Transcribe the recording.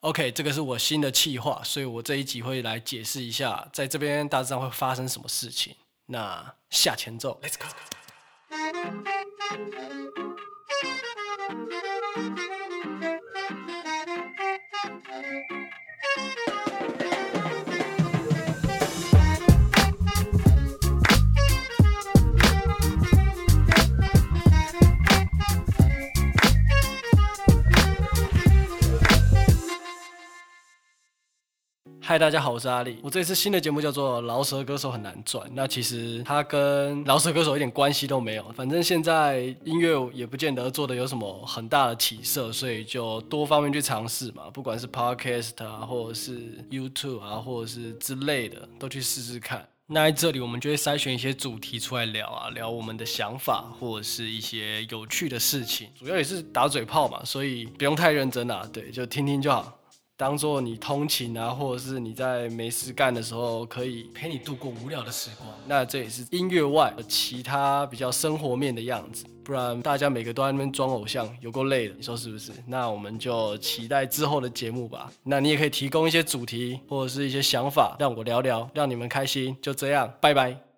OK，这个是我新的企划，所以我这一集会来解释一下，在这边大致上会发生什么事情。那下前奏，Let's go。嗨，大家好，我是阿力。我这次新的节目叫做《饶舌歌手很难赚》，那其实它跟饶舌歌手一点关系都没有。反正现在音乐也不见得做的有什么很大的起色，所以就多方面去尝试嘛，不管是 Podcast 啊，或者是 YouTube 啊，或者是之类的，都去试试看。那在这里我们就会筛选一些主题出来聊啊，聊我们的想法或者是一些有趣的事情，主要也是打嘴炮嘛，所以不用太认真啊，对，就听听就好。当做你通勤啊，或者是你在没事干的时候，可以陪你度过无聊的时光。那这也是音乐外其他比较生活面的样子，不然大家每个都在那边装偶像，有够累的，你说是不是？那我们就期待之后的节目吧。那你也可以提供一些主题或者是一些想法，让我聊聊，让你们开心。就这样，拜拜。